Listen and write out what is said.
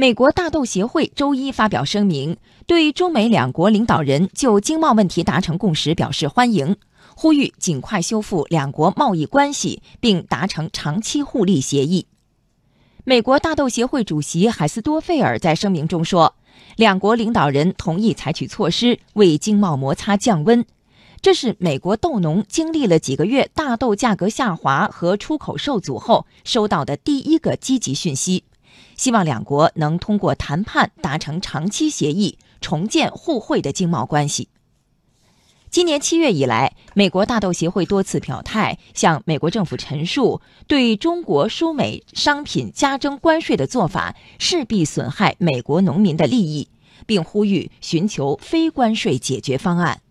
美国大豆协会周一发表声明，对中美两国领导人就经贸问题达成共识表示欢迎，呼吁尽快修复两国贸易关系，并达成长期互利协议。美国大豆协会主席海斯多费尔在声明中说，两国领导人同意采取措施为经贸摩擦降温，这是美国豆农经历了几个月大豆价格下滑和出口受阻后收到的第一个积极讯息。希望两国能通过谈判达成长期协议，重建互惠的经贸关系。今年七月以来，美国大豆协会多次表态，向美国政府陈述，对中国输美商品加征关税的做法势必损害美国农民的利益，并呼吁寻求非关税解决方案。